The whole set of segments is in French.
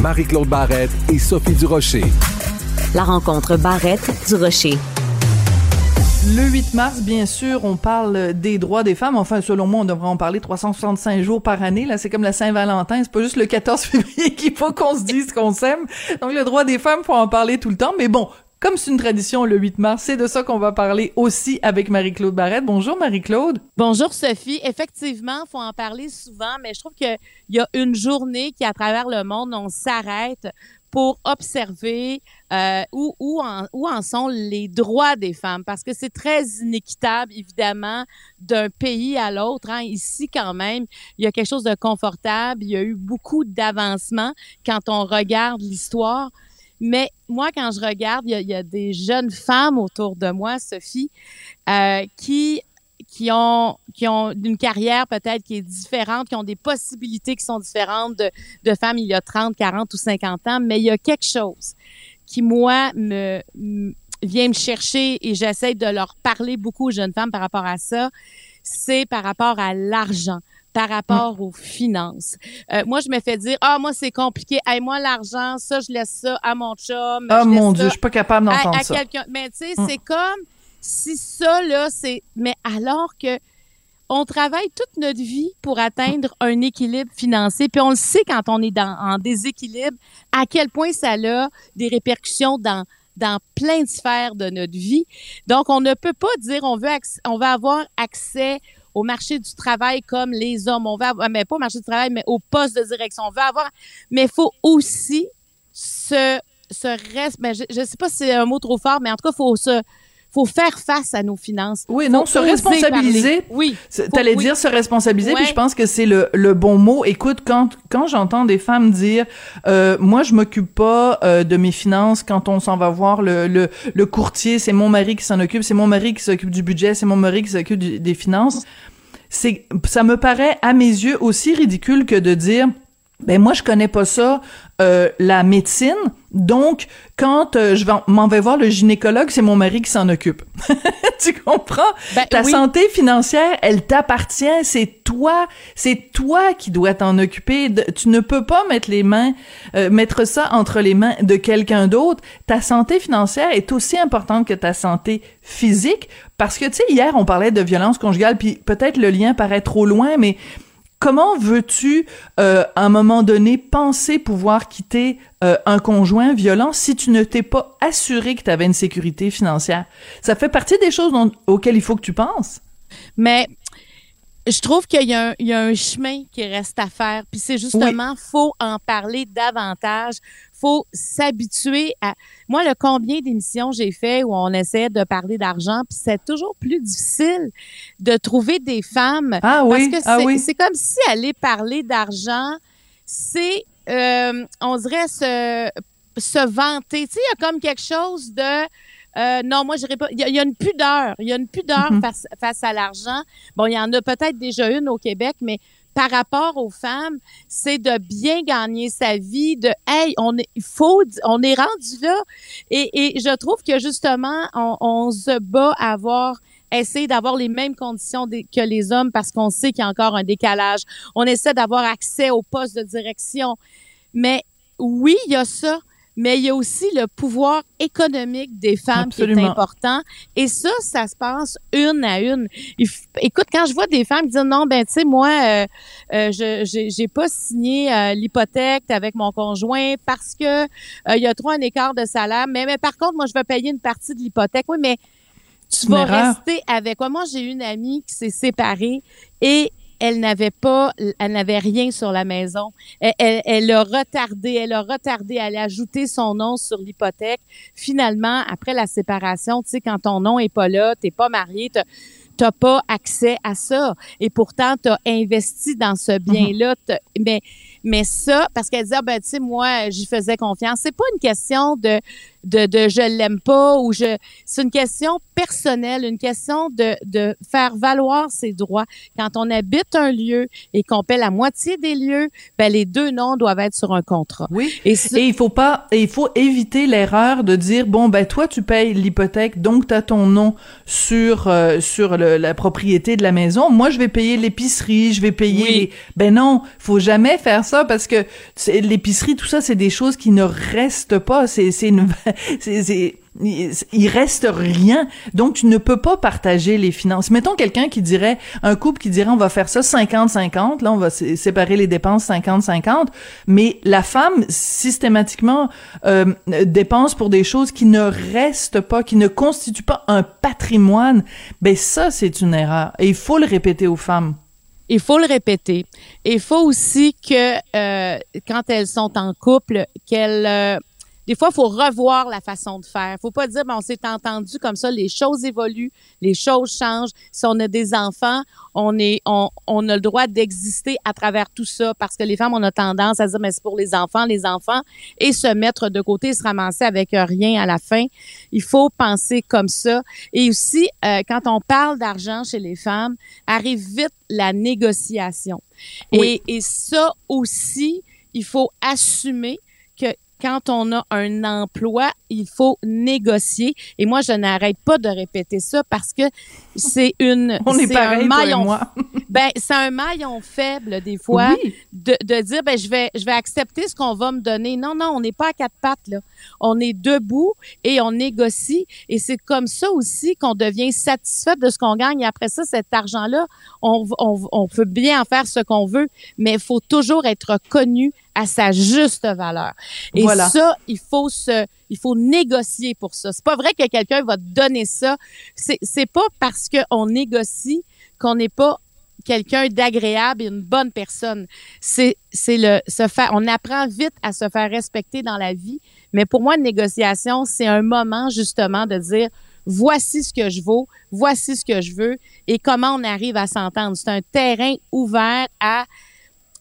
Marie-Claude Barrette et Sophie Durocher. La rencontre Barrette-Durocher. Le 8 mars, bien sûr, on parle des droits des femmes. Enfin, selon moi, on devrait en parler 365 jours par année. Là, c'est comme la Saint-Valentin. C'est pas juste le 14 février qu'il faut qu'on se dise qu'on s'aime. Donc, le droit des femmes, faut en parler tout le temps. Mais bon, comme c'est une tradition le 8 mars, c'est de ça qu'on va parler aussi avec Marie-Claude Barrette. Bonjour Marie-Claude. Bonjour Sophie. Effectivement, faut en parler souvent, mais je trouve qu'il y a une journée qui, à travers le monde, on s'arrête pour observer euh, où, où, en, sont les droits des femmes, parce que c'est très inéquitable, évidemment, d'un pays à l'autre. Hein. Ici, quand même, il y a quelque chose de confortable, il y a eu beaucoup d'avancements quand on regarde l'histoire. Mais moi, quand je regarde, il y a, des jeunes femmes autour de moi, Sophie, euh, qui qui ont qui ont une carrière peut-être qui est différente, qui ont des possibilités qui sont différentes de, de femmes il y a 30, 40 ou 50 ans, mais il y a quelque chose qui moi me, vient me chercher et j'essaie de leur parler beaucoup aux jeunes femmes par rapport à ça, c'est par rapport à l'argent par rapport aux finances. Euh, moi, je me fais dire, ah, moi, c'est compliqué. Hey, moi, l'argent, ça, je laisse ça à mon chum. Ah, mon Dieu, je suis pas capable d'entendre ça. Mais tu sais, mm. c'est comme si ça, là, c'est... Mais alors que on travaille toute notre vie pour atteindre un équilibre financier, puis on le sait quand on est dans, en déséquilibre, à quel point ça a des répercussions dans dans plein de sphères de notre vie. Donc, on ne peut pas dire on veut on va avoir accès au marché du travail comme les hommes. On va avoir, mais pas au marché du travail, mais au poste de direction. On veut avoir, mais il faut aussi se, se reste, mais je, je sais pas si c'est un mot trop fort, mais en tout cas, faut se, faut faire face à nos finances. Oui, non, se responsabiliser. Oui. T'allais dire se responsabiliser, puis je pense que c'est le, le bon mot. Écoute, quand quand j'entends des femmes dire, euh, moi je m'occupe pas euh, de mes finances quand on s'en va voir le le, le courtier, c'est mon mari qui s'en occupe, c'est mon mari qui s'occupe du budget, c'est mon mari qui s'occupe des finances c'est ça me paraît à mes yeux aussi ridicule que de dire ben moi je connais pas ça euh, la médecine donc quand euh, je m'en vais voir le gynécologue c'est mon mari qui s'en occupe. Tu comprends? Ben, ta santé financière elle t'appartient. C'est toi c'est toi qui dois t'en occuper. Tu ne peux pas mettre les mains euh, mettre ça entre les mains de quelqu'un d'autre. Ta santé financière est aussi importante que ta santé physique parce que tu sais hier on parlait de violence conjugale puis peut-être le lien paraît trop loin mais Comment veux-tu, euh, à un moment donné, penser pouvoir quitter euh, un conjoint violent si tu ne t'es pas assuré que tu avais une sécurité financière? Ça fait partie des choses auxquelles il faut que tu penses. Mais je trouve qu'il y, a un chemin qui reste à faire. Puis c'est justement, faut en parler davantage. Faut s'habituer à. Moi, le combien d'émissions j'ai fait où on essaie de parler d'argent, puis c'est toujours plus difficile de trouver des femmes. Ah oui. Parce que ah c'est comme si aller parler d'argent, c'est, euh, on dirait se se vanter. Tu sais, il y a comme quelque chose de euh, non, moi, je pas. Il y, a une pudeur. Il y a une pudeur mhm. face, face à l'argent. Bon, il y en a peut-être déjà une au Québec, mais par rapport aux femmes, c'est de bien gagner sa vie, de hey, on est, il faut, on est rendu là. Et, et je trouve que justement, on, on se bat à avoir essayer d'avoir les mêmes conditions que les hommes parce qu'on sait qu'il y a encore un décalage. On essaie d'avoir accès au poste de direction. Mais oui, il y a ça, mais il y a aussi le pouvoir économique des femmes qui est important. Et ça, ça se passe une à une. écoute, quand je vois des femmes qui disent non, ben tu sais, moi, euh, euh, je j'ai pas signé euh, l'hypothèque avec mon conjoint parce que il y a trop un écart de salaire. Mais, mais par contre, moi, je vais payer une partie de l'hypothèque. Oui, mais tu vas rester avec moi. Moi, j'ai une amie qui s'est séparée et elle n'avait pas, elle n'avait rien sur la maison. Elle, elle, elle, a retardé, elle a retardé, elle a ajouté son nom sur l'hypothèque. Finalement, après la séparation, tu sais, quand ton nom est pas là, t'es pas marié, t'as pas accès à ça. Et pourtant, tu as investi dans ce bien-là. Mais, mais ça, parce qu'elle disait, ah, ben, tu sais, moi, j'y faisais confiance. C'est pas une question de, de, de je l'aime pas ou je, c'est une question personnelle, une question de, de faire valoir ses droits. Quand on habite un lieu et qu'on paie la moitié des lieux, ben, les deux noms doivent être sur un contrat. Oui. Et, et il faut pas, et il faut éviter l'erreur de dire, bon, ben, toi, tu payes l'hypothèque, donc tu as ton nom sur, euh, sur le, la propriété de la maison. Moi, je vais payer l'épicerie, je vais payer. Oui. Ben non, faut jamais faire ça parce que l'épicerie, tout ça, c'est des choses qui ne restent pas. C'est, c'est une, c'est, il reste rien. Donc, tu ne peux pas partager les finances. Mettons quelqu'un qui dirait, un couple qui dirait, on va faire ça 50-50, là, on va séparer les dépenses 50-50, mais la femme, systématiquement, euh, dépense pour des choses qui ne restent pas, qui ne constituent pas un patrimoine. Ben, ça, c'est une erreur. Et il faut le répéter aux femmes. Il faut le répéter. Il faut aussi que, euh, quand elles sont en couple, qu'elles... Euh, des fois, il faut revoir la façon de faire. faut pas dire, ben, on s'est entendu comme ça, les choses évoluent, les choses changent. Si on a des enfants, on est, on, on a le droit d'exister à travers tout ça parce que les femmes, on a tendance à dire, mais c'est pour les enfants, les enfants, et se mettre de côté, se ramasser avec rien à la fin. Il faut penser comme ça. Et aussi, euh, quand on parle d'argent chez les femmes, arrive vite la négociation. Oui. Et, et ça aussi, il faut assumer quand on a un emploi, il faut négocier. Et moi, je n'arrête pas de répéter ça parce que c'est une, On est pareil, un maillon, moi. ben c'est un maillon faible des fois Oui. de, de dire ben je vais je vais accepter ce qu'on va me donner. Non non, on n'est pas à quatre pattes là. On est debout et on négocie et c'est comme ça aussi qu'on devient satisfait de ce qu'on gagne. Et après ça, cet argent là, on, on, on peut bien en faire ce qu'on veut, mais il faut toujours être connu à sa juste valeur. Et Voilà. ça, il faut se, il faut négocier pour ça. C'est pas vrai que quelqu'un va te donner ça. C'est, c'est pas parce qu'on négocie qu'on n'est pas quelqu'un d'agréable et une bonne personne. C'est, c'est le, se faire, on apprend vite à se faire respecter dans la vie. Mais pour moi, une négociation, c'est un moment justement de dire, voici ce que je vaux, voici ce que je veux et comment on arrive à s'entendre. C'est un terrain ouvert à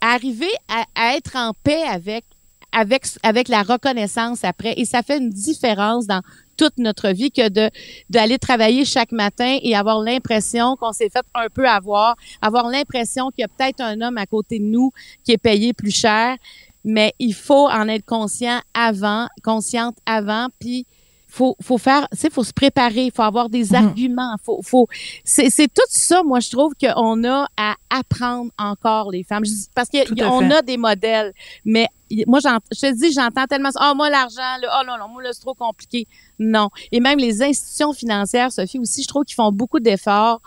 arriver à, à être en paix avec avec avec la reconnaissance après. Et ça fait une différence dans toute notre vie que de d'aller travailler chaque matin et avoir l'impression qu'on s'est fait un peu avoir, avoir l'impression qu'il y a peut-être un homme à côté de nous qui est payé plus cher, mais il faut en être conscient avant, consciente avant. Puis faut faut faire tu sais faut se préparer faut avoir des Mhm. arguments faut faut c'est c'est tout ça moi je trouve qu'on a à apprendre encore les femmes. Parce qu'on a des modèles mais moi je te dis j'entends tellement ça. Oh moi l'argent là. Oh non non moi là c'est trop compliqué non et même les institutions financières Sophie aussi je trouve qu'ils font beaucoup d'efforts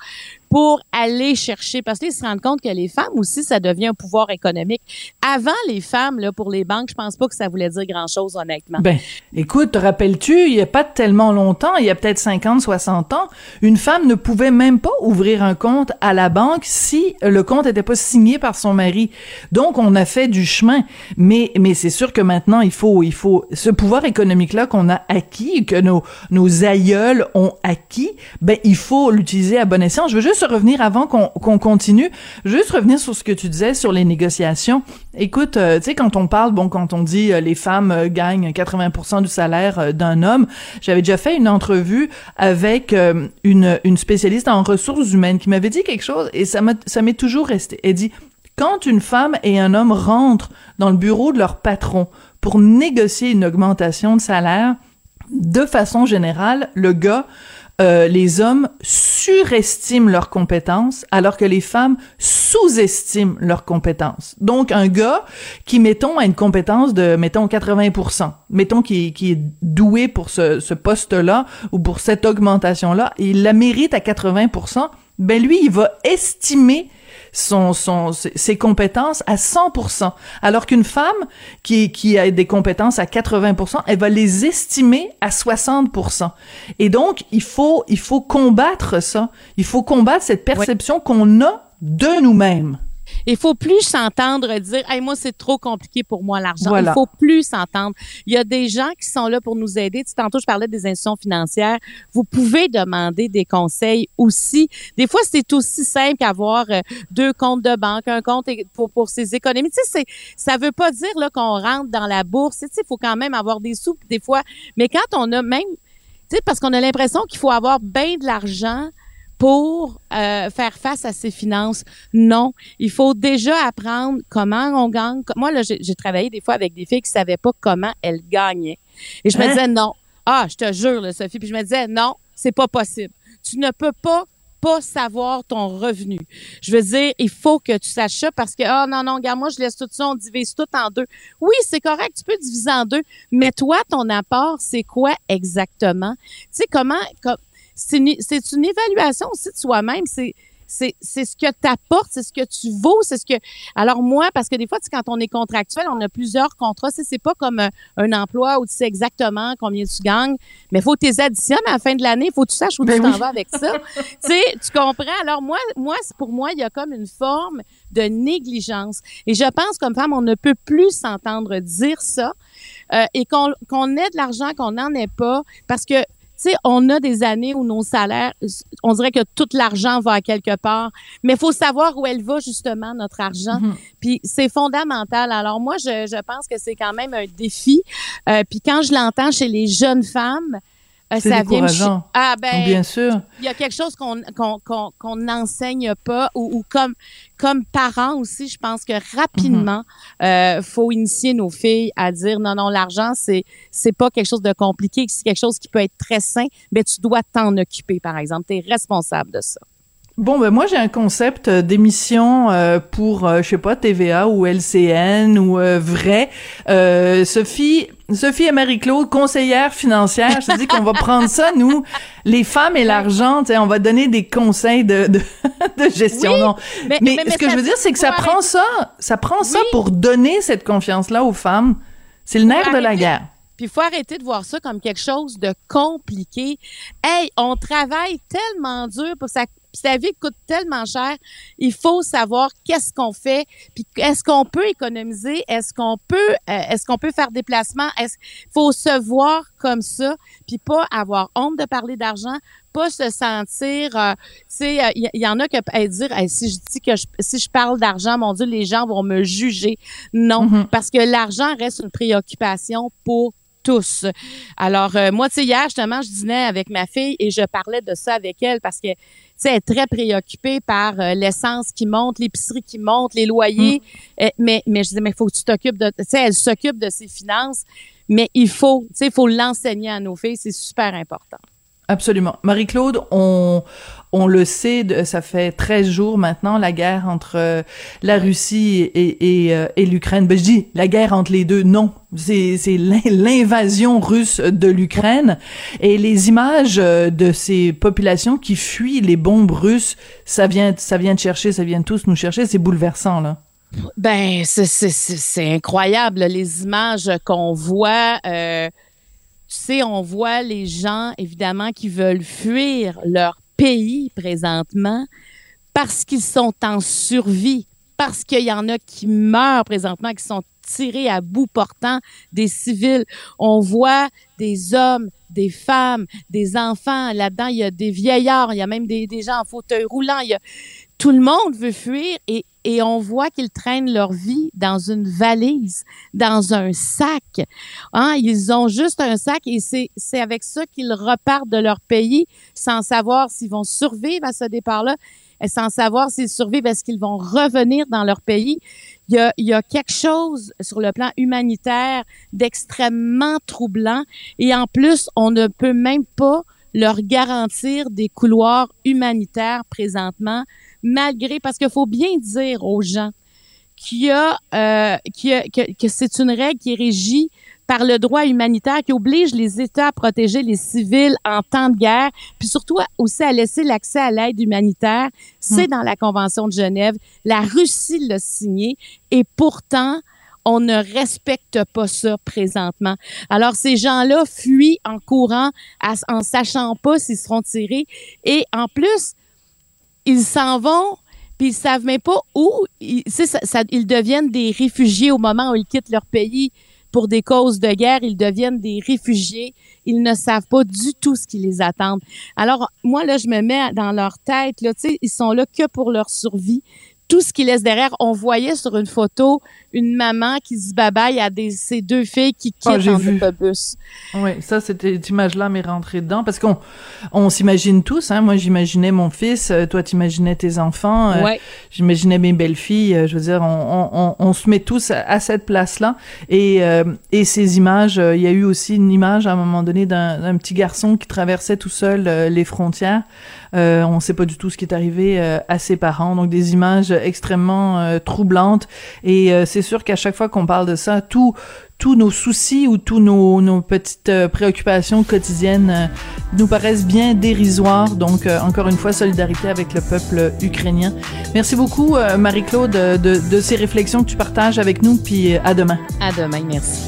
pour aller chercher parce qu'ils se rendent compte que les femmes aussi ça devient un pouvoir économique avant les femmes là pour les banques je pense pas que ça voulait dire grand chose honnêtement Ben, écoute, te rappelles-tu, il y a pas tellement longtemps, il y a peut-être 50, 60 ans, une femme ne pouvait même pas ouvrir un compte à la banque si le compte n'était pas signé par son mari. Donc, on a fait du chemin. Mais, mais c'est sûr que maintenant, il faut, il faut, ce pouvoir économique-là qu'on a acquis, nos, nos aïeuls ont acquis, ben, il faut l'utiliser à bon escient. Je veux juste revenir avant qu'on qu'on continue, juste revenir sur ce que tu disais sur les négociations. Écoute, euh, tu sais, quand on parle, bon, quand on dit euh, les femmes euh, gagnent 80% du salaire d'un homme, j'avais déjà fait une entrevue avec une, une spécialiste en ressources humaines qui m'avait dit quelque chose et ça m'est toujours resté. Elle dit quand une femme et un homme rentrent dans le bureau de leur patron pour négocier une augmentation de salaire, de façon générale, le gars, euh, les hommes surestiment leurs compétences alors que les femmes sous-estiment leurs compétences. Donc, un gars qui, mettons, a une compétence de, mettons, 80%, mettons qui, qui est doué pour ce, ce poste-là ou pour cette augmentation-là, il la mérite à 80%, ben lui, il va estimer son, son, ses compétences à 100%, alors qu'une femme qui, qui a des compétences à 80%, elle va les estimer à 60%. Et donc, il faut, il faut combattre ça. Il faut combattre cette perception qu'on a de nous-mêmes. Il faut plus s'entendre dire hey, moi c'est trop compliqué pour moi l'argent. Il faut plus s'entendre. Il y a des gens qui sont là pour nous aider. Tu, tantôt je parlais des institutions financières. Vous pouvez demander des conseils aussi. Des fois c'est aussi simple qu'avoir euh, deux comptes de banque, un compte pour pour ses économies. Tu sais ça veut pas dire là qu'on rentre dans la bourse. Tu sais il faut quand même avoir des sous des fois. Mais quand on a même tu sais parce qu'on a l'impression qu'il faut avoir bien de l'argent pour euh, faire face à ses finances. Non, il faut déjà apprendre comment on gagne. Moi, là, j'ai travaillé des fois avec des filles qui savaient pas comment elles gagnaient. Et je me hein? disais non. Ah, je te jure, là, Sophie. Puis je me disais non, c'est pas possible. Tu ne peux pas pas savoir ton revenu. Je veux dire, il faut que tu saches ça parce que, ah non, non, regarde, moi, je laisse tout ça, on divise tout en deux. Oui, c'est correct, tu peux diviser en deux, mais toi, ton apport, c'est quoi exactement? Tu sais, comment, c'est une, c'est une évaluation aussi de soi-même. C'est c'est c'est ce que tu apportes, c'est ce que tu vaux, c'est ce que alors moi parce que des fois tu quand on est contractuel, on a plusieurs contrats, c'est c'est pas comme un, emploi où tu sais exactement combien tu gagnes, mais faut que tu additionnes à la fin de l'année, faut que tu saches où ben tu t'en vas avec ça. tu sais, tu comprends? Alors moi moi pour moi, il y a comme une forme de négligence. Et je pense comme femme on ne peut plus s'entendre dire ça euh, et qu'on qu'on ait de l'argent qu'on n'en ait pas parce que tu sais, on a des années où nos salaires, on dirait que tout l'argent va à quelque part, mais il faut savoir où elle va justement notre argent. Mm-hmm. Puis c'est fondamental. Alors moi, je, je pense que c'est quand même un défi. Euh, puis quand je l'entends chez les jeunes femmes, euh, ça vient ah ben bien sûr. Il y a quelque chose qu'on qu'on qu'on n'enseigne pas ou, comme comme parents aussi, je pense que rapidement mhm. euh, faut initier nos filles à dire non non l'argent c'est c'est pas quelque chose de compliqué, c'est quelque chose qui peut être très sain, mais tu dois t'en occuper par exemple, tu es responsable de ça. Bon, ben moi j'ai un concept euh, d'émission euh, pour, euh, je sais pas, TVA ou LCN ou vrai. Sophie, Sophie et Marie-Claude, conseillère financière, je te dis qu'on va prendre ça, nous, les femmes et l'argent, on va donner des conseils de, de, de gestion. non? Mais, ce que je veux dire, c'est que ça prend ça, ça prend ça pour donner cette confiance-là aux femmes. C'est le nerf de la guerre. Puis il faut arrêter de voir ça comme quelque chose de compliqué. Hey, on travaille tellement dur pour ça puis sa vie coûte tellement cher, il faut savoir qu'est-ce qu'on fait, puis est-ce qu'on peut économiser, est-ce qu'on peut, euh, est-ce qu'on peut faire des placements, est-ce faut se voir comme ça, puis pas avoir honte de parler d'argent, pas se sentir, euh, tu sais, il euh, y, en a qui peuvent dire, si je dis que si je parle d'argent, mon Dieu, les gens vont me juger. Non, mm-hmm. parce que l'argent reste une préoccupation pour tous. Alors, euh, moi, tu sais, hier, justement, je dînais avec ma fille et je parlais de ça avec elle parce que, tu sais, elle est très préoccupée par euh, l'essence qui monte, l'épicerie qui monte, les loyers. Mm. Euh, mais, mais je disais, mais il faut que tu t'occupes de... Tu sais, elle s'occupe de ses finances, mais il faut, tu sais, il faut l'enseigner à nos filles. C'est super important. Absolument. Marie-Claude, on, on le sait, ça fait 13 jours maintenant, la guerre entre euh, la Russie euh, et l'Ukraine. Ben, je dis la guerre entre les deux, non. C'est, l'invasion russe de l'Ukraine. Et les images euh, de ces populations qui fuient les bombes russes, ça vient, ça vient de chercher, ça vient de tous nous chercher. C'est bouleversant, là. Ben, c'est, incroyable, les images qu'on voit. Tu sais, on voit les gens, évidemment, qui veulent fuir leur pays présentement parce qu'ils sont en survie, parce qu'il y en a qui meurent présentement, qui sont tirés à bout portant des civils. On voit des hommes, des femmes, des enfants. Là-dedans, il y a des vieillards, il y a même des, gens en fauteuil roulant. Tout le monde veut fuir et, et on voit qu'ils traînent leur vie dans une valise, dans un sac. Hein? Ils ont juste un sac et c'est, avec ça qu'ils repartent de leur pays sans savoir s'ils vont survivre à ce départ-là et sans savoir s'ils survivent, est-ce qu'ils vont revenir dans leur pays. Il y, a, il y a quelque chose sur le plan humanitaire d'extrêmement troublant et en plus, on ne peut même pas leur garantir des couloirs humanitaires présentement malgré, parce qu'il faut bien dire aux gens qu'il y a, euh, qu'il y a que, que c'est une règle qui est régie par le droit humanitaire qui oblige les États à protéger les civils en temps de guerre, puis surtout aussi à laisser l'accès à l'aide humanitaire. C'est dans la Convention de Genève. La Russie l'a signé et pourtant, on ne respecte pas ça présentement. Alors, ces gens-là fuient en courant, en sachant pas s'ils seront tirés. Et en plus, ils s'en vont, puis ils savent même pas où. Ils, ils deviennent des réfugiés au moment où ils quittent leur pays pour des causes de guerre. Ils deviennent des réfugiés. Ils ne savent pas du tout ce qui les attend. Alors, moi, là, je me mets dans leur tête, là, ils sont là que pour leur survie tout ce qu'il laisse derrière. On voyait sur une photo une maman qui se babaille à des, ses deux filles qui ah, quittent l'autobus. Oui, ça, cette image-là m'est rentrée dedans parce qu'on on s'imagine tous. Hein. Moi, j'imaginais mon fils, euh, toi, t'imaginais tes enfants, euh, j'imaginais mes belles-filles. Euh, je veux dire, on, on, on, se met tous à, cette place-là. Et, et ces images, il y a eu aussi une image à un moment donné d'un petit garçon qui traversait tout seul les frontières. On ne sait pas du tout ce qui est arrivé à ses parents. Donc des images extrêmement euh, troublantes. Et c'est sûr qu'à chaque fois qu'on parle de ça, tout tous nos soucis ou tous nos, petites préoccupations quotidiennes nous paraissent bien dérisoires. Donc, encore une fois, solidarité avec le peuple ukrainien. Merci beaucoup, Marie-Claude, de, de, ces réflexions que tu partages avec nous. Puis à demain. À demain, merci.